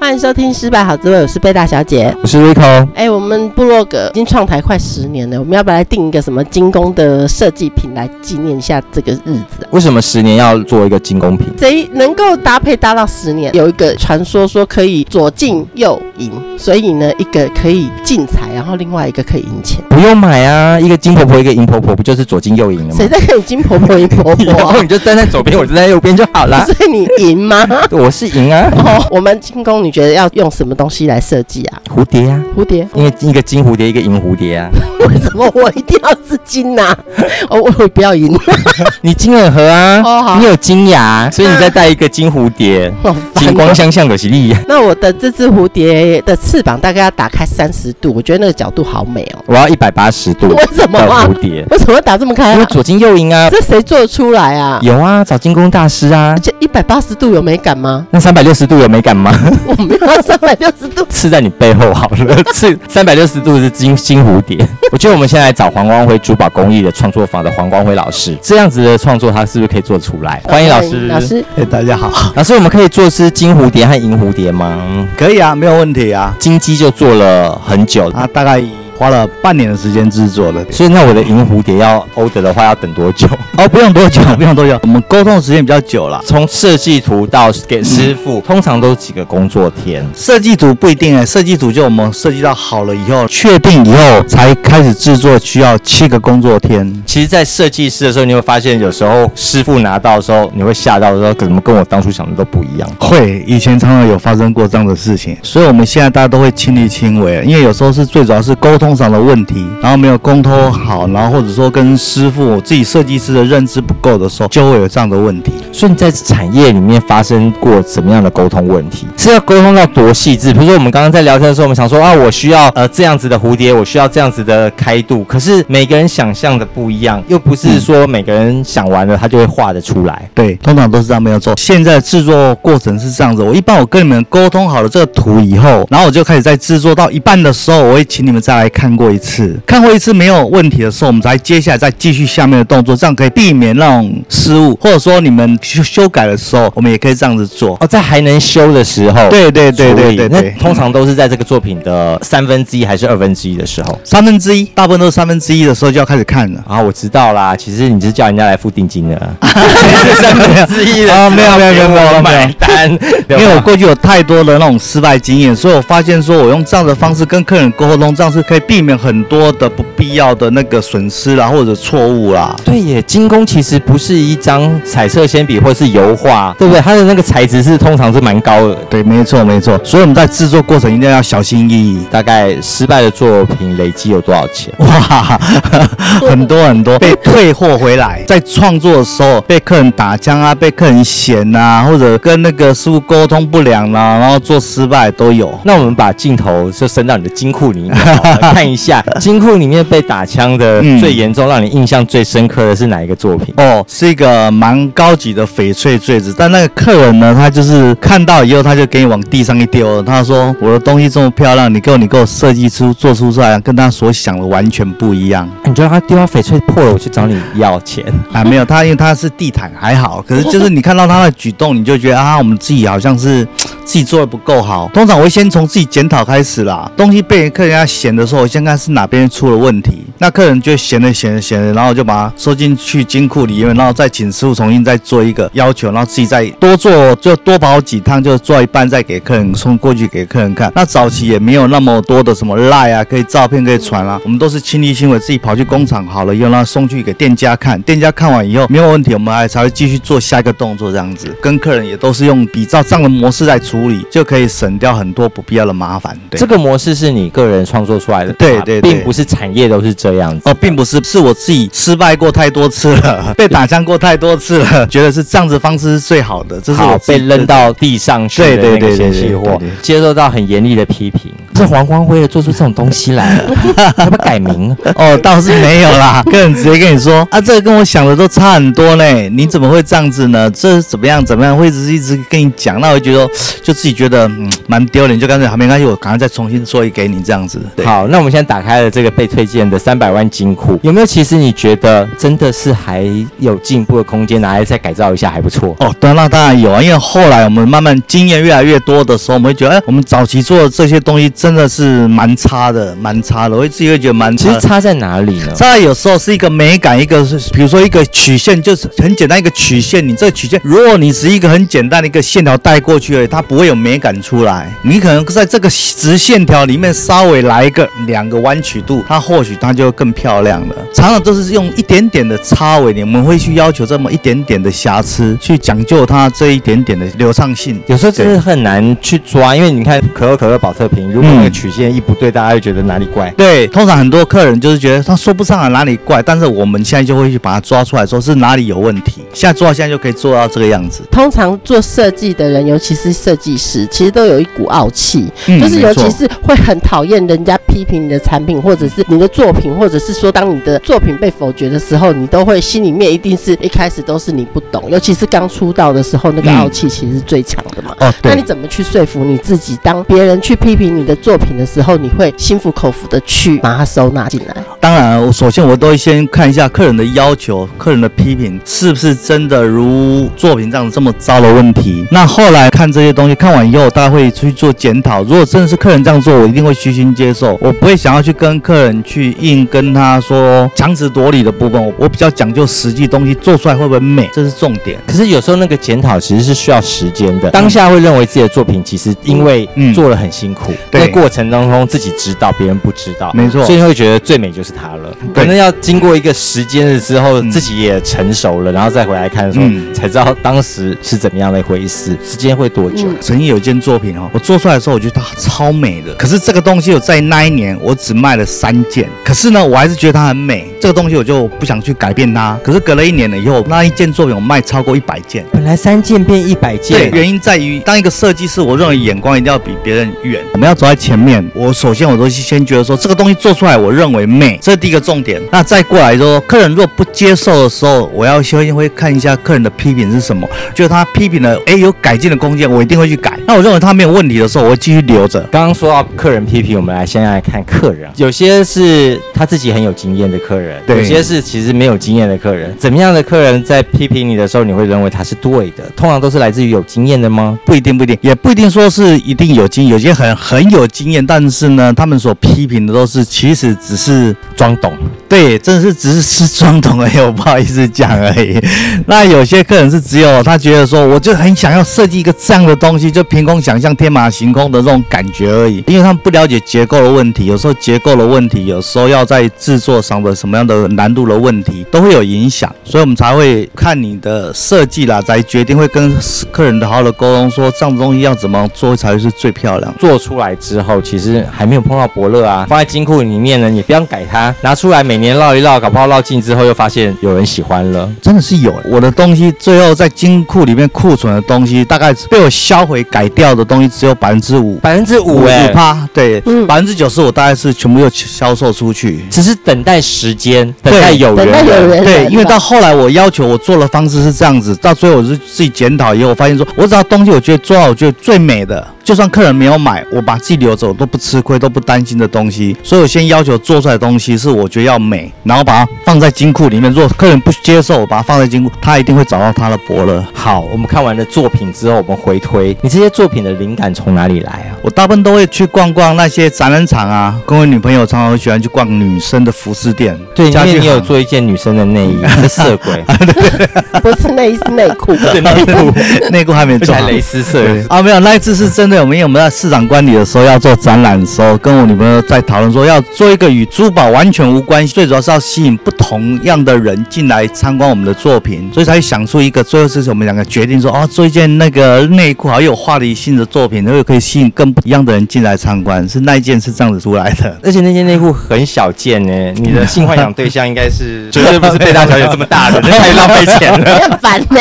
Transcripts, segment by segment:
欢迎收听《失败好滋味》，我是贝大小姐，我是 Rico。哎、欸，我们部落格已经创台快十年了，我们要不要来定一个什么精工的设计品来纪念一下这个日子？为什么十年要做一个精工品？谁能够搭配搭到十年？有一个传说说可以左进右赢，所以呢，一个可以进财，然后另外一个可以赢钱。不用买啊，一个金婆婆，一个银婆婆，不就是左进右赢了吗？谁在跟你金婆婆、银婆婆？然后你就站在左边，我站在右边就好了。所以你赢吗？我是赢啊。哦，我们精工，你觉得要用什么东西来设计啊？蝴蝶啊，蝴蝶，因为一个金蝴蝶，一个银蝴蝶啊。为什么我一定要是金呐、啊？哦，我会不要银。你金耳盒啊，哦、好你有金牙，所以你再带一个金蝴蝶，哦、金光相向的吉利。那我的这只蝴蝶的翅膀大概要打开三十度，我觉得那个角度好美哦。我要一百八十度。为什么啊？蝴蝶为什么要打这么开、啊？因为左金右银啊。这谁做出来啊？有啊，找金工大师啊。而且一百八十度有美感吗？那三百六十度有美感吗？我没有三百六十度。刺在你背后好了，刺三百六十度是金金蝴蝶。我觉得我们现在来找黄光辉珠宝工艺的创作坊的黄光辉老师，这样子的创作他是不是可以做出来？欢迎老师，老师，哎，大家好，老师，我们可以做是金蝴蝶和银蝴蝶吗？可以啊，没有问题啊。金鸡就做了很久，啊，大概。花了半年的时间制作的，所以那我的银蝴蝶要 order 的话要等多久？哦，不用多久，不用多久，我们沟通的时间比较久了。从设计图到给师傅，嗯、通常都几个工作天？设计图不一定哎，设计图就我们设计到好了以后，确定以后才开始制作，需要七个工作天。其实，在设计师的时候，你会发现有时候师傅拿到的时候，你会吓到说，怎么跟我当初想的都不一样？会，以前常常有发生过这样的事情，所以我们现在大家都会亲力亲为，因为有时候是最主要是沟通上的问题。然后没有沟通好，然后或者说跟师傅自己设计师的认知不够的时候，就会有这样的问题。所以你在产业里面发生过什么样的沟通问题？是要沟通到多细致？比如说我们刚刚在聊天的时候，我们想说啊，我需要呃这样子的蝴蝶，我需要这样子的开度，可是每个人想象的不一样，又不是说每个人想完了他就会画得出来。对，通常都是这样没有错。现在制作过程是这样子，我一般我跟你们沟通好了这个图以后，然后我就开始在制作到一半的时候，我会请你们再来看过一次。看过一次没有问题的时候，我们才接下来再继续下面的动作，这样可以避免那种失误，或者说你们修修改的时候，我们也可以这样子做哦，在还能修的时候，对对对对对，那通常都是在这个作品的三分之一还是二分之一的时候？三分之一，大部分都是三分之一的时候就要开始看了啊。我知道啦，其实你是叫人家来付定金的，三分之一的啊，没有没有没有没有买单，因为我过去有太多的那种失败经验，所以我发现说我用这样的方式跟客人沟通，这样是可以避免很多。的不必要的那个损失啦，或者错误啦。对耶，精工其实不是一张彩色铅笔或是油画，对不对？它的那个材质是通常是蛮高的。对，没错没错。所以我们在制作过程一定要小心翼翼。大概失败的作品累计有多少钱？哇，很多很多。被退货回来，在创作的时候被客人打枪啊，被客人嫌啊，或者跟那个师傅沟通不良啦、啊，然后做失败都有。那我们把镜头就伸到你的金库里面 看一下。金库里面被打枪的最严重，让你印象最深刻的是哪一个作品？哦，是一个蛮高级的翡翠坠子，但那个客人呢，他就是看到以后，他就给你往地上一丢，他说：“我的东西这么漂亮，你给我，你给我设计出做出出来，跟他所想的完全不一样。”你觉得他丢到翡翠破了，我去找你要钱 啊？没有，他因为他是地毯还好，可是就是你看到他的举动，你就觉得啊，我们自己好像是自己做的不够好。通常我会先从自己检讨开始啦，东西被客人家嫌的时候，我先看是哪边出了问题。那客人就嫌了嫌了嫌了，然后就把它收进去金库里面，然后再请师傅重新再做一个要求，然后自己再多做，就多跑几趟，就做一半再给客人送过去给客人看。那早期也没有那么多的什么赖啊，可以照片可以传啊，我们都是亲力亲为，自己跑去工厂好了以后，然后送去给店家看，店家看完以后没有问题，我们还才会继续做下一个动作，这样子跟客人也都是用比照这样的模式来处理，就可以省掉很多不必要的麻烦。对，这个模式是你个人创作出来的，对对，并不是产业都是这样子哦，并不是，是我自己失败过太多次了，被打枪过太多次了，觉得是这样子方式是最好的。这是我被扔到地上去的那个嫌弃货，接受到很严厉的批评。是黄光辉的做出这种东西来了，要不要改名？哦，倒是没有啦，客人直接跟你说啊，这个跟我想的都差很多呢，你怎么会这样子呢？这怎么样怎么样？会一直一直跟你讲，那我就觉得就自己觉得嗯蛮丢脸，就干脆没关系，我赶快再重新做一给你这样子。好，那我们现在打开了这个被推荐的三百万金库，有没有？其实你觉得真的是还有进步的空间，拿来再改造一下还不错哦。对，那当然有啊，因为后来我们慢慢经验越来越多的时候，我们会觉得，哎，我们早期做的这些东西真的是蛮差的，蛮差的。我自己会觉得蛮差。其实差在哪里呢？差在有时候是一个美感，一个是比如说一个曲线，就是很简单一个曲线。你这个曲线，如果你是一个很简单的一个线条带过去而已，它不会有美感出来。你可能在这个直线条里面稍微来一个两个弯曲度，它或许它就更漂亮了。常常都是用一点点的差尾，我们会去要求这么一点点的瑕疵，去讲究它这一点点的流畅性。有时候真的很难去抓，因为你看可口可乐保特瓶，如果那个曲线一不对，大家就觉得哪里怪。对，通常很多客人就是觉得他说不上来哪里怪，但是我们现在就会去把它抓出来，说是哪里有问题。现在做到现在就可以做到这个样子。通常做设计的人，尤其是设计师，其实都有一股傲气，嗯、就是尤其是会很讨厌人家批评你的产品，或者是你的作品，或者是说当你的作品被否决的时候，你都会心里面一定是一开始都是你不懂，尤其是刚出道的时候，那个傲气其实是最强的嘛。哦。那你怎么去说服你自己？当别人去批评你的作品的时候，你会心服口服的去把它收纳进来？当然，我首先我都会先看一下客人的要求，客人的批评是不是真的如作品这样这么糟的问题。那后来看这些东西，看完以后，大家会去做检讨。如果真的是客人这样做，我一定会虚心接受，我不会想要去跟客人去硬跟他说强词夺理的部分。我我比较讲究实际东西做出来会不会美，这是重点。可是有时候那个检讨其实是需要时间的。当下会认为自己的作品其实因为做了很辛苦，在、嗯、过程当中自己知道，别人不知道，没错，所以会觉得最美就是它了。可能要经过一个时间了之后，自己也成熟了，然后再回来看的时候，嗯、才知道当时是怎么样的一回事。时间会多久？曾经有一件作品哦，我做出来的时候，我觉得它超美的。可是这个东西我在那一年我只卖了三件，可是呢，我还是觉得它很美。这个东西我就不想去改变它。可是隔了一年了以后，那一件作品我卖超过一百件。本来三件变一百件，对，原因在于当一个设计师，我认为眼光一定要比别人远。我们要走在前面。我首先我都先觉得说，这个东西做出来，我认为美，这是第一个重点。那再过来说，客人若不接受的时候，我要先会看一下客人的批评是什么。就是他批评了，哎，有改进的空间，我一定会去改。那我认为他没有问题的时候，我会继续留着。刚刚说到客人批评，我们来先来看客人。有些是他自己很有经验的客人，对，有些是其实没有经验的客人。怎么样的客人在批评你的时候，你会认为他是对的？通常都是来自于有经验的吗？不一定，不一定，也不一定说是一定有经验。有些很很有经验，但是呢，他们所批评的都是其实只是装懂。对，真的是只是是装懂而已，我不好意思讲而已。那有些客人是只有他觉得说，我就很想要设计一个这样的东西，就凭空想象天马行空的这种感觉而已。因为他们不了解结构的问题，有时候结构的问题，有时候要在制作上的什么样的难度的问题都会有影响，所以我们才会看你的设计啦，才决定会跟客人的好好的沟通，说这样的东西要怎么做才会是最漂亮。做出来之后，其实还没有碰到伯乐啊，放在金库里面呢，你不要改它，拿出来每年绕一绕，搞不好绕尽之后又发现有人喜欢了，真的是有。我的东西最后在金库里面库存的东西，大概被我销毁改掉的东西只有百分之五，百分之五哎，五趴，对，百分之九十我大概是全部又销售出去，只是等待时间，等待有人，等待有人，对，因为到后来我要求我做的方式是这样子，到最后我是自己检讨以后，我发现说，我只要东西我觉得做好我觉得最美的。就算客人没有买，我把自己留着，我都不吃亏，都不担心的东西。所以我先要求做出来的东西是我觉得要美，然后把它放在金库里面。如果客人不接受，我把它放在金库，他一定会找到他的伯乐。好，我们看完了作品之后，我们回推，你这些作品的灵感从哪里来啊？我大部分都会去逛逛那些展览场啊，跟我女朋友常常会喜欢去逛女生的服饰店。对，因为你有做一件女生的内衣，是色鬼，不是内衣是内裤，对内裤，内裤还没做，还蕾丝色啊，没有，那一次是真的。我们因为我们在市场管理的时候要做展览的时候，跟我女朋友在讨论说要做一个与珠宝完全无关系，最主要是要吸引不同样的人进来参观我们的作品，所以才想出一个。最后是我们两个决定说，哦，做一件那个内裤，好有话题性的作品，然后可以吸引更不一样的人进来参观。是那一件是这样子出来的，而且那件内裤很小件呢。你的性幻想对象应该是绝对不是贝大小姐这么大的，太浪费钱了，很烦呢。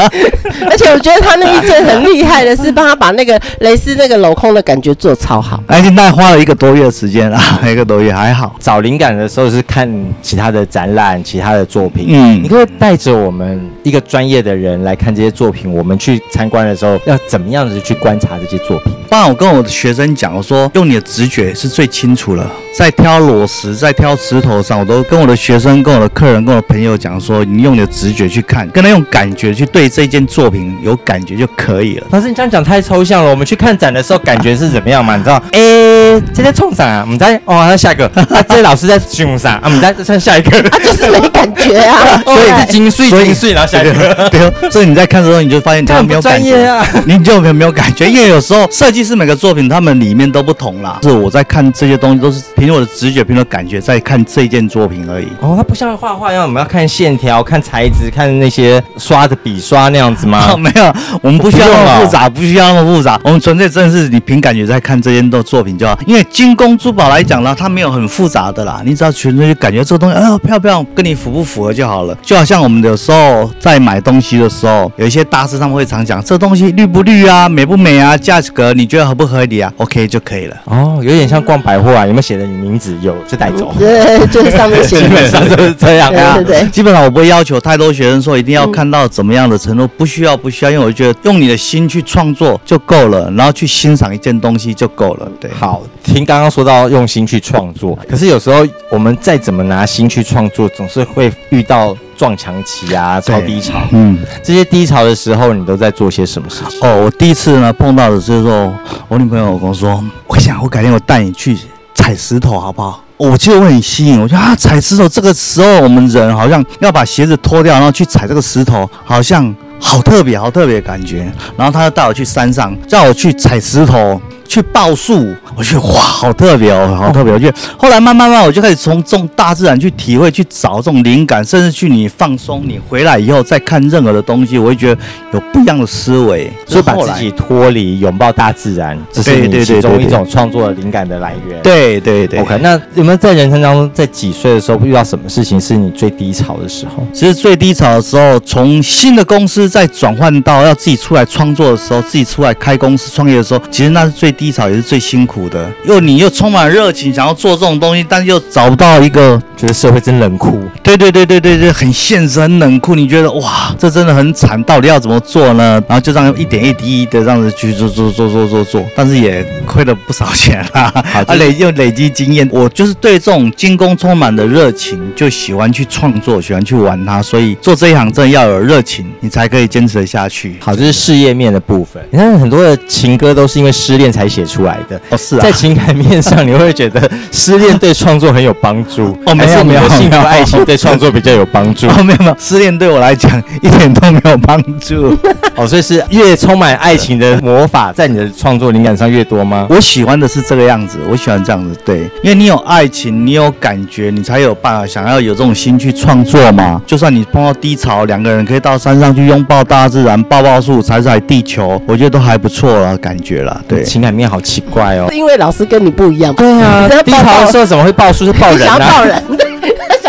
而且我觉得他那一件很厉害的是帮他把那个蕾蕾丝那个镂空的感觉做超好，而且大概花了一个多月的时间 啊，一个多月还好。找灵感的时候是看其他的展览、其他的作品。嗯你可以带着我们一个专业的人来看这些作品？我们去参观的时候要怎么样子去观察这些作品？当然，我跟我的学生讲，我说用你的直觉是最清楚了。在挑裸石、在挑石头上，我都跟我的学生、跟我的客人、跟我的朋友讲说，你用你的直觉去看，跟他用感觉去对这件作品有感觉就可以了。老师，你这样讲太抽象了。我们去看展的时候，感觉是怎么样嘛？你知道？哎，今天冲啥啊？我们在哦，那下一个 啊，这些老师在凶啥啊？我们再再看下一个，他就是没感觉啊。所以是精髓，所以精髓，然后下一个。对，所以你在看的时候，你就发现这样不他没有感觉专业啊。你就没有没有感觉，因为有时候设计师每个作品，他们里面都不同啦。是我在看这些东西，都是凭我的直觉，凭我感觉在看这件作品而已。哦，它不像画画一样，我们要看线条、看材质、看那些刷的笔刷那样子吗？哦，没有，我们不需要那么复杂，不需要那么复杂。我们纯粹真的是你凭感觉在看这件的作品就好。因为精工珠宝来讲呢，它没有很复杂的啦，你只要纯粹去感觉这个东西，哎呦漂不漂亮，跟你符不符合就好了。就好像我们有时候在买东西的时候，有一些大师他们会常讲，这东西绿不绿啊，美不美啊，价格你觉得合不合理啊？OK 就可以了。哦，有点像逛百货啊，有没有写的你名字？有就带走。对，就是上面写 基本上就是这样啊。对对对。基本上我不会要求太多学生说一定要看到怎么样的程度，不需要不需要，因为我觉得用你的心去创作就够了，然后去欣赏一件东西就够了。对，好，听刚刚说到用心去创作，可是有时候我们再怎么拿心去创作，总是会遇到撞墙期啊、超低潮。嗯，这些低潮的时候，你都在做些什么事情？哦，我第一次呢碰到的就是说，我女朋友跟我说，我想我改天我带你去踩石头好不好？我就会很吸引，我觉得啊，踩石头这个时候我们人好像要把鞋子脱掉，然后去踩这个石头，好像好特别、好特别的感觉。然后他就带我去山上，叫我去踩石头。去报数，我觉得哇，好特别哦，好特别。我觉得后来慢慢慢，我就开始从这种大自然去体会，去找这种灵感，甚至去你放松，你回来以后再看任何的东西，我会觉得有不一样的思维，所以把自己脱离，拥抱大自然，这是你其中一种创作的灵感的来源。对对对。OK，那有没有在人生当中，在几岁的时候遇到什么事情是你最低潮的时候？其实最低潮的时候，从新的公司再转换到要自己出来创作的时候，自己出来开公司创业的时候，其实那是最。低潮也是最辛苦的，又你又充满热情，想要做这种东西，但又找不到一个，觉得社会真冷酷。对对对对对对，很现实，很冷酷。你觉得哇，这真的很惨，到底要怎么做呢？然后就这样一点一滴的这样子去做做做做做做，但是也亏了不少钱啊。好，啊、累又累积经验，我就是对这种精工充满的热情，就喜欢去创作，喜欢去玩它。所以做这一行真的要有热情，你才可以坚持得下去。好，这是事业面的部分。你看很多的情歌都是因为失恋才写出来的哦，是啊，在情感面上，你会觉得失恋对创作很有帮助哦，没有没有，幸福爱情对创作比较有帮助 哦，没有没有，失恋对我来讲一点都没有帮助 哦，所以是越充满爱情的魔法，在你的创作灵感上越多吗？我喜欢的是这个样子，我喜欢这样子，对，因为你有爱情，你有感觉，你才有办法想要有这种心去创作嘛。就算你碰到低潮，两个人可以到山上去拥抱大自然，抱抱树，踩踩地球，我觉得都还不错了，感觉了，对，情感面好奇怪哦。因为老师跟你不一样，对啊，低潮的时候怎么会抱树？是抱人啊？抱人，他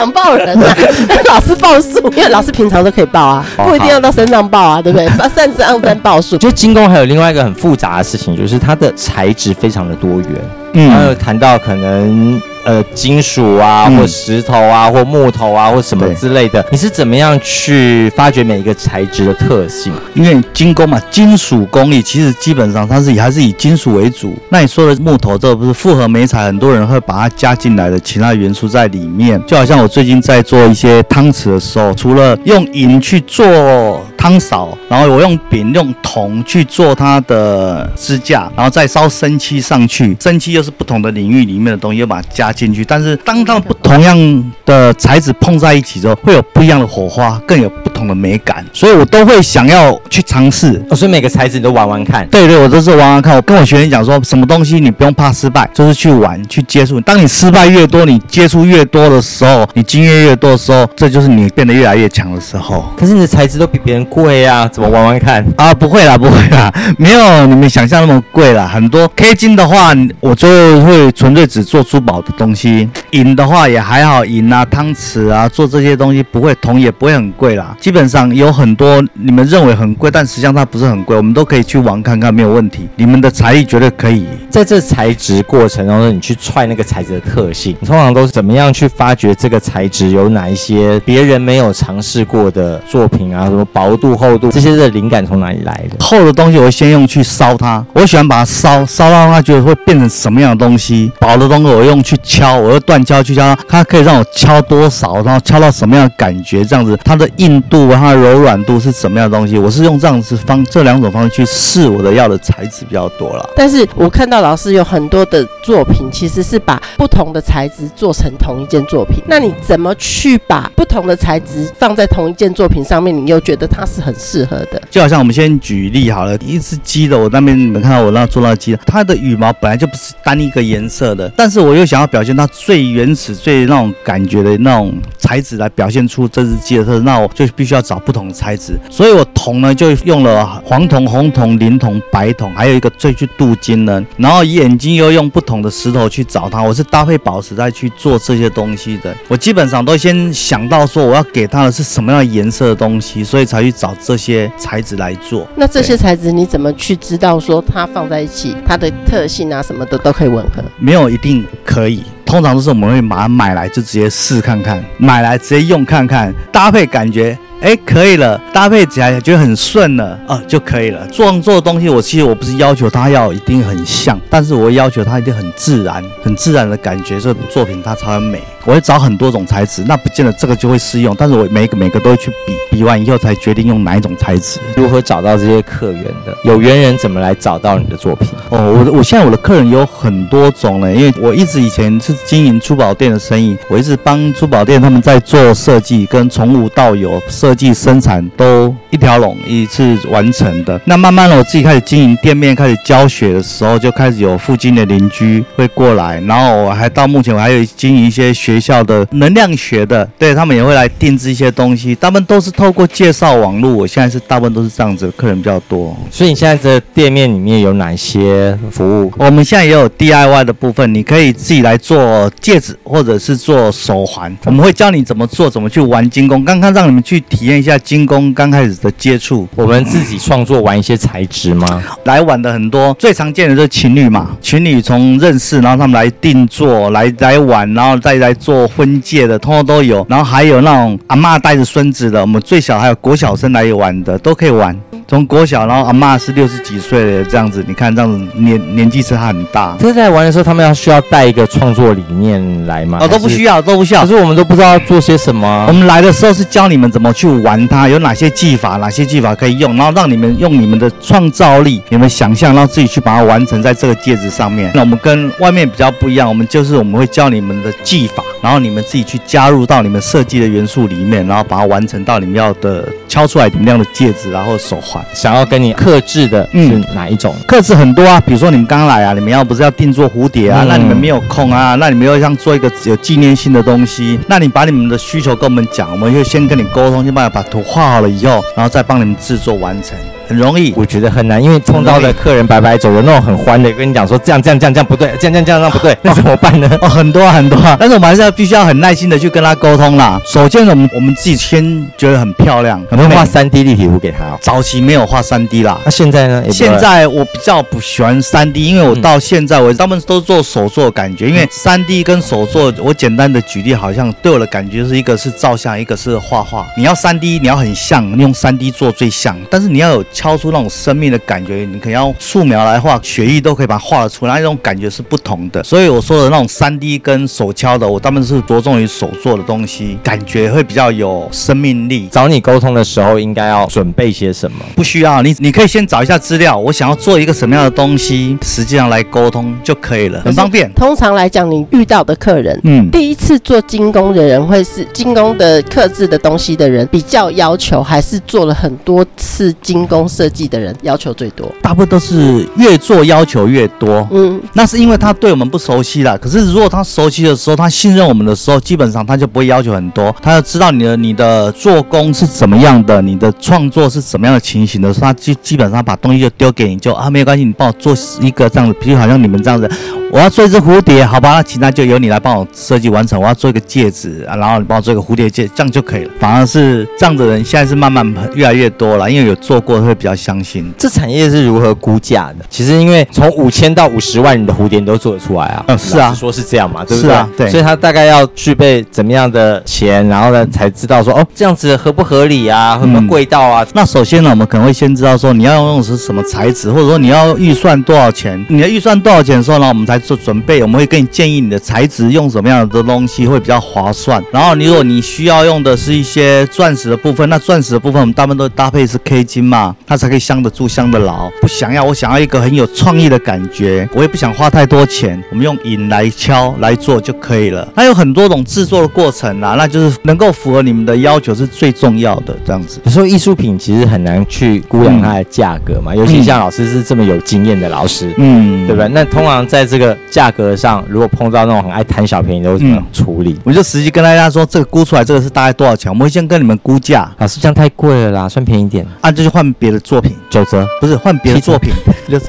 想抱人啊！老师抱树，因为老师平常都可以抱啊，不一定要到山上抱啊，对不对？擅长在抱树。就金工还有另外一个很复杂的事情，就是它的材质非常的多元。嗯，还有谈到可能。呃，金属啊，或石头啊，或木头啊，或什么之类的，你是怎么样去发掘每一个材质的特性？因为金工嘛，金属工艺其实基本上它是以还是以金属为主。那你说的木头，这不是复合媒材，很多人会把它加进来的其他元素在里面。就好像我最近在做一些汤匙的时候，除了用银去做汤勺，然后我用饼用铜去做它的支架，然后再烧生漆上去。生漆又是不同的领域里面的东西，又把它加进去。但是当它们不同样的材质碰在一起之后，会有不一样的火花，更有不同的美感。所以我都会想要去尝试。哦，所以每个材质你都玩玩看。对对，我都是玩玩看。我跟我学员讲说，什么东西你不用怕失败，就是去玩去接触。当你失败越多，你接触越多的时候，你经验越多的时候，这就是你变得越来越强的时候。可是你的材质都比别人贵啊，怎么玩玩看啊？不会啦，不会啦，没有你们想象那么贵啦。很多 K 金的话，我就会纯粹只做珠宝的东西。银的话也还好，银啊、汤匙啊，做这些东西不会铜也不会很贵啦。基本上有很多你们认为很贵，但实际上它不是很贵，我们都可以去玩看看，没有问题。你们的财力绝对可以。在这材质过程当中，你去踹那个材质的特性，你通常都是怎么样去发掘这个材质有哪一些别人没有尝试过的作品啊？什么薄度、厚度，这些的灵感从哪里来的？厚的东西我会先用去烧它，我喜欢把它烧烧到它觉得会变成什么样的东西。薄的东西我用去敲，我用断敲去敲它，它可以让我敲多少，然后敲到什么样的感觉，这样子它的硬度、它的柔软度是什么样的东西？我是用这样子方这两种方式去试我的要的材质比较多了。但是我看到老师有很多的作品，其实是把不同的材质做成同一件作品。那你怎么去把不同的材质放在同一件作品上面？你又觉得它是很适合的？就好像我们先举例好了，一只鸡的，我那边你们看到我那做那鸡，它的羽毛本来就不是单一个颜色的，但是我又想要表现它最原始、最那种感觉的那种材质来表现出这只鸡的特色，那我就必须要找不同的材质。所以我铜呢就用了黄铜、红铜、磷铜、白铜，还有一个最去镀金呢，然后眼睛又用不同的石头去找它，我是搭配宝石再去做这些东西的。我基本上都先想到说我要给它的是什么样的颜色的东西，所以才去找这些材质来做。那这些材质你怎么去知道说它放在一起，它的特性啊什么的都可以吻合？没有一定可以，通常都是我们会把它买来就直接试看看，买来直接用看看，搭配感觉。哎，可以了，搭配起来觉得很顺了，啊，就可以了。创作的东西，我其实我不是要求它要一定很像，但是我要求它一定很自然，很自然的感觉，这作品它才会美。我会找很多种材质，那不见得这个就会适用，但是我每一个每个都会去比，比完以后才决定用哪一种材质。如何找到这些客源的？有缘人怎么来找到你的作品？哦，我我现在我的客人有很多种呢，因为我一直以前是经营珠宝店的生意，我一直帮珠宝店他们在做设计，跟从无到有设。设计生产都一条龙一次完成的。那慢慢的，我自己开始经营店面，开始教学的时候，就开始有附近的邻居会过来。然后我还到目前我还有经营一些学校的能量学的，对他们也会来定制一些东西。他们都是透过介绍网络。我现在是大部分都是这样子，客人比较多。所以你现在的店面里面有哪些服务？我们现在也有 DIY 的部分，你可以自己来做戒指或者是做手环。我们会教你怎么做，怎么去玩精工。刚刚让你们去体验一下金工刚开始的接触，我们自己创作玩一些材质吗？来玩的很多，最常见的就是情侣嘛，情侣从认识，然后他们来定做，来来玩，然后再来做婚戒的，通通都有。然后还有那种阿嬷带着孙子的，我们最小还有国小生来玩的，都可以玩。从国小，然后阿嬷是六十几岁的这样子，你看这样子年年纪是很大。这在玩的时候，他们要需要带一个创作理念来吗？哦，都不需要，都不需要。可是我们都不知道要做些什么。我们来的时候是教你们怎么去玩它，有哪些技法，哪些技法可以用，然后让你们用你们的创造力、你们想象，然后自己去把它完成在这个戒指上面。那我们跟外面比较不一样，我们就是我们会教你们的技法，然后你们自己去加入到你们设计的元素里面，然后把它完成到你们要的敲出来你们那样的戒指，然后手环。想要跟你克制的是哪一种？克制很多啊，比如说你们刚来啊，你们要不是要定做蝴蝶啊，嗯、那你们没有空啊，那你们要像做一个有纪念性的东西，那你把你们的需求跟我们讲，我们就先跟你沟通，先帮你把图画好了以后，然后再帮你们制作完成。很容易，我觉得很难，因为碰到的客人白白走的那种很欢的，跟你讲说这样这样这样这样不对，这样这样这样这样不对，那怎么办呢？哦，很多啊很多啊，但是我们还是要必须要很耐心的去跟他沟通啦。首先我们我们自己先觉得很漂亮，可能画三 D 立体图给他。早期没有画三 D 啦，那现在呢？现在我比较不喜欢三 D，因为我到现在我他们都做手作感觉，因为三 D 跟手作，我简单的举例，好像对我的感觉是一个是照相，一个是画画。你要三 D，你要很像，你用三 D 做最像，但是你要有敲出那种生。命的感觉，你可能要素描来画，血液都可以把它画得出来，那种感觉是不同的。所以我说的那种三 D 跟手敲的，我他们是着重于手做的东西，感觉会比较有生命力。找你沟通的时候，应该要准备些什么？不需要，你你可以先找一下资料，我想要做一个什么样的东西，实际上来沟通就可以了，很方便。通常来讲，你遇到的客人，嗯，第一次做精工的人，会是精工的刻字的东西的人比较要求，还是做了很多次精工设计的人？要求最多，大部分都是越做要求越多。嗯，那是因为他对我们不熟悉了。可是如果他熟悉的时候，他信任我们的时候，基本上他就不会要求很多。他要知道你的你的做工是怎么样的，你的创作是怎么样的情形的时候，他基基本上把东西就丢给你，就啊没有关系，你帮我做一个这样子，比如好像你们这样子。我要做一只蝴蝶，好吧，那其他就由你来帮我设计完成。我要做一个戒指啊，然后你帮我做一个蝴蝶戒，这样就可以了。反而是这样的人现在是慢慢越来越多了，因为有做过会比较相信。这产业是如何估价的？其实因为从五千到五十万你的蝴蝶你都做得出来啊。嗯，是啊，说是这样嘛，对不对？是啊，对。所以他大概要具备怎么样的钱，然后呢才知道说哦，这样子合不合理啊？会不会贵到啊？那首先呢，我们可能会先知道说你要用的是什么材质，或者说你要预算多少钱。你的预算多少钱的时候呢，我们才做准备。我们会跟你建议你的材质用什么样的东西会比较划算。然后你如果你需要用的是一些钻石的部分，那钻石的部分我们大部分都搭配是 K 金嘛，它才可以镶得住、镶得牢。不想要，我想要一个很有创意的感觉，我也不想花太多钱，我们用银来敲来做就可以了。它有很多种制作的过程啦，那就是能够符合你们的要求是最重要的。这样子，有时候艺术品其实很难去估量它的价格嘛，嗯、尤其像老师是这么有经验的老师，嗯，对不对？那通常在这个价格上，如果碰到那种很爱贪小便宜的，会怎么处理？我就实际跟大家说，这个估出来这个是大概多少钱？我们会先跟你们估价。老师这样太贵了啦，算便宜一点。啊，这就换别的作品，九折，不是换别的作品，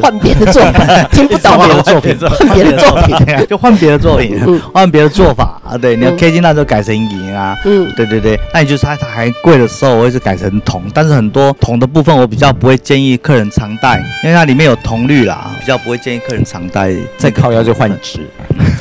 换别的作品，听不懂别的作品，换别的作品，就换别的作品，换别的做法啊。对，你要 K 金那就改成银啊。嗯，对对对，那你就是它它还贵的时候，我会是改成铜，但是很多铜的部分我比较不会建议客人常戴，因为它里面有铜绿啦，比较不会建议客人常戴。再靠腰就换纸。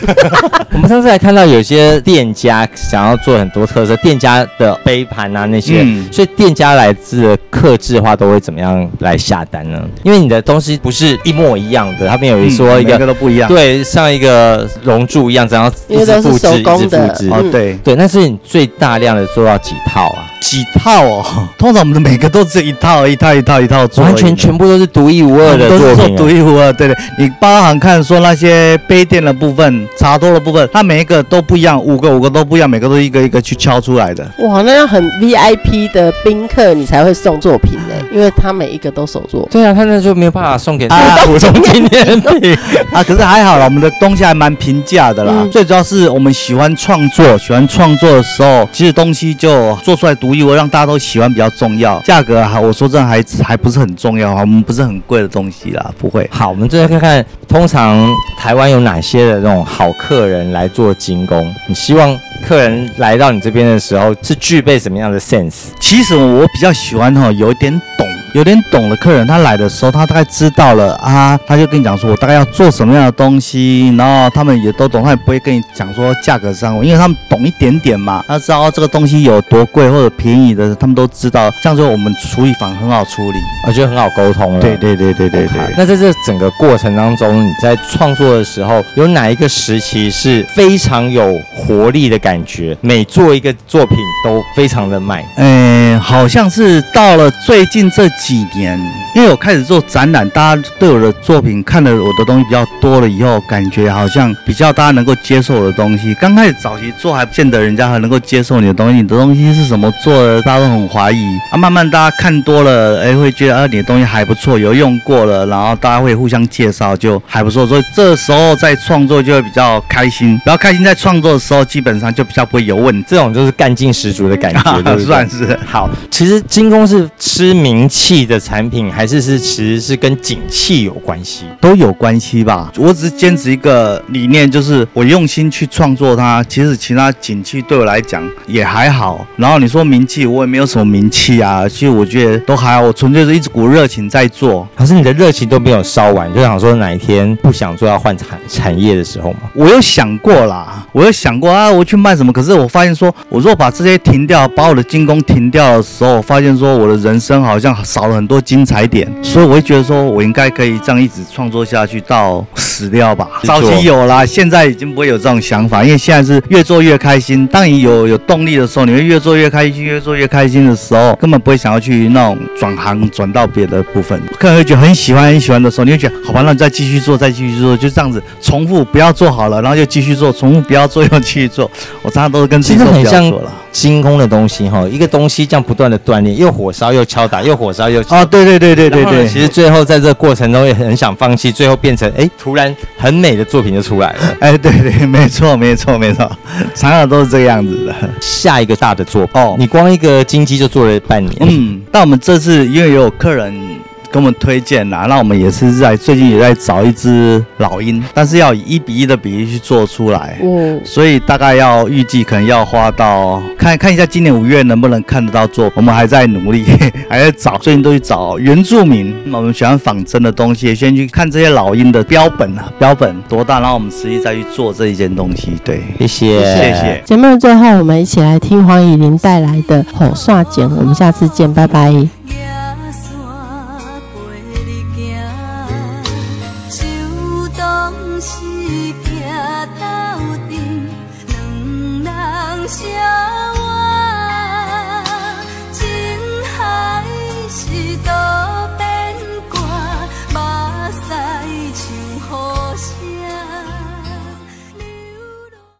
我们上次还看到有些店家想要做很多特色，店家的杯盘啊那些，嗯、所以店家来自的客制的话都会怎么样来下单呢？因为你的东西不是一模一样的，他们有一说一个，嗯、每个都不一样，对，像一个龙柱一样，这样一直复制，一直复制。哦，对对，那是你最大量的做到几套啊？几套哦？通常我们的每个都是一套一套一套一套做，完全全部都是独一无二的作品，啊，都是独一无二。对对，你包含看说那些杯垫的部分、茶托的部分，它每一个都不一样，五个五个都不一样，每个都一个一个去敲出来的。哇，那要很 VIP 的宾客你才会送作品呢，因为他每一个都手做。对啊，他那就没有办法送给他普通纪念品啊。可是还好了，我们的东西还蛮平价的啦。嗯、最主要是我们喜欢创作，喜欢创作的时候，其实东西就做出来独一无二，让大家都喜欢比较重要。价格还我说真的还还不是很重要啊，我们不是很贵的东西啦，不会。好，我们再来看看，通常台台湾有哪些的那种好客人来做精工？你希望客人来到你这边的时候是具备什么样的 sense？其实我比较喜欢哈，有一点懂。有点懂的客人，他来的时候，他大概知道了啊，他就跟你讲说，我大概要做什么样的东西，然后他们也都懂，他也不会跟你讲说价格上，因为他们懂一点点嘛，他知道这个东西有多贵或者便宜的，他们都知道，这样就我们处理房很好处理，我觉得很好沟通了。对对对对对对。那在这整个过程当中，你在创作的时候，有哪一个时期是非常有活力的感觉？每做一个作品都非常的卖。嗯，好像是到了最近这。几年，因为我开始做展览，大家对我的作品看了我的东西比较多了以后，感觉好像比较大家能够接受我的东西。刚开始早期做还不见得人家还能够接受你的东西，你的东西是什么做的，大家都很怀疑。啊，慢慢大家看多了，哎，会觉得啊你的东西还不错，有用过了，然后大家会互相介绍，就还不错。所以这时候在创作就会比较开心，比较开心在创作的时候，基本上就比较不会有问题。这种就是干劲十足的感觉，对对算 是好。其实金工是吃名气气的产品还是是其实是跟景气有关系，都有关系吧。我只是坚持一个理念，就是我用心去创作它。其实其他景气对我来讲也还好。然后你说名气，我也没有什么名气啊。其实我觉得都还好，我纯粹是一股热情在做。可是你的热情都没有烧完，就想说哪一天不想做要换产产业的时候嘛？我有想过啦，我有想过啊，我去卖什么？可是我发现说，我如果把这些停掉，把我的金工停掉的时候，我发现说我的人生好像少。少了很多精彩点，所以我会觉得说，我应该可以这样一直创作下去到死掉吧。早期有啦，现在已经不会有这种想法，因为现在是越做越开心。当你有有动力的时候，你会越做越开心，越做越开心的时候，根本不会想要去那种转行转到别的部分。客人会觉得很喜欢很喜欢的时候，你会觉得好吧，那你再继续做，再继续做，就这样子重复，不要做好了，然后就继续做，重复不要做又继续做。我常常都是跟自己说不要做了。金工的东西哈，一个东西这样不断的锻炼，又火烧又敲打，又火烧又敲打。啊，对对对对对对。其实最后在这个过程中也很想放弃，最后变成哎，突然很美的作品就出来了。哎，对对，没错没错没错，常常都是这个样子的。下一个大的作品哦，你光一个金鸡就做了半年。嗯，但我们这次因为有客人。给我们推荐啦。那我们也是在最近也在找一只老鹰，但是要以一比一的比例去做出来。嗯，所以大概要预计可能要花到看看一下今年五月能不能看得到做。我们还在努力，还在找，最近都去找原住民。我们喜欢仿真的东西，先去看这些老鹰的标本啊，标本多大，然后我们实际再去做这一件东西。对，谢谢，谢谢。节目的最后，我们一起来听黄乙玲带来的《好煞剪》，我们下次见，拜拜。